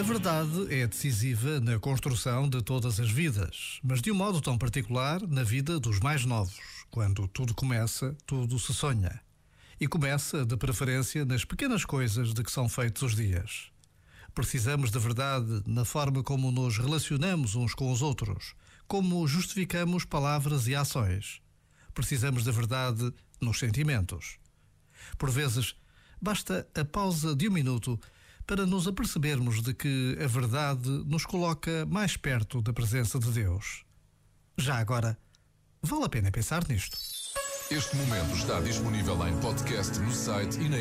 A verdade é decisiva na construção de todas as vidas, mas de um modo tão particular na vida dos mais novos. Quando tudo começa, tudo se sonha. E começa, de preferência, nas pequenas coisas de que são feitos os dias. Precisamos de verdade na forma como nos relacionamos uns com os outros, como justificamos palavras e ações. Precisamos de verdade nos sentimentos. Por vezes, basta a pausa de um minuto para nos apercebermos de que a verdade nos coloca mais perto da presença de Deus. Já agora, vale a pena pensar nisto. Este momento está disponível em podcast no site e na.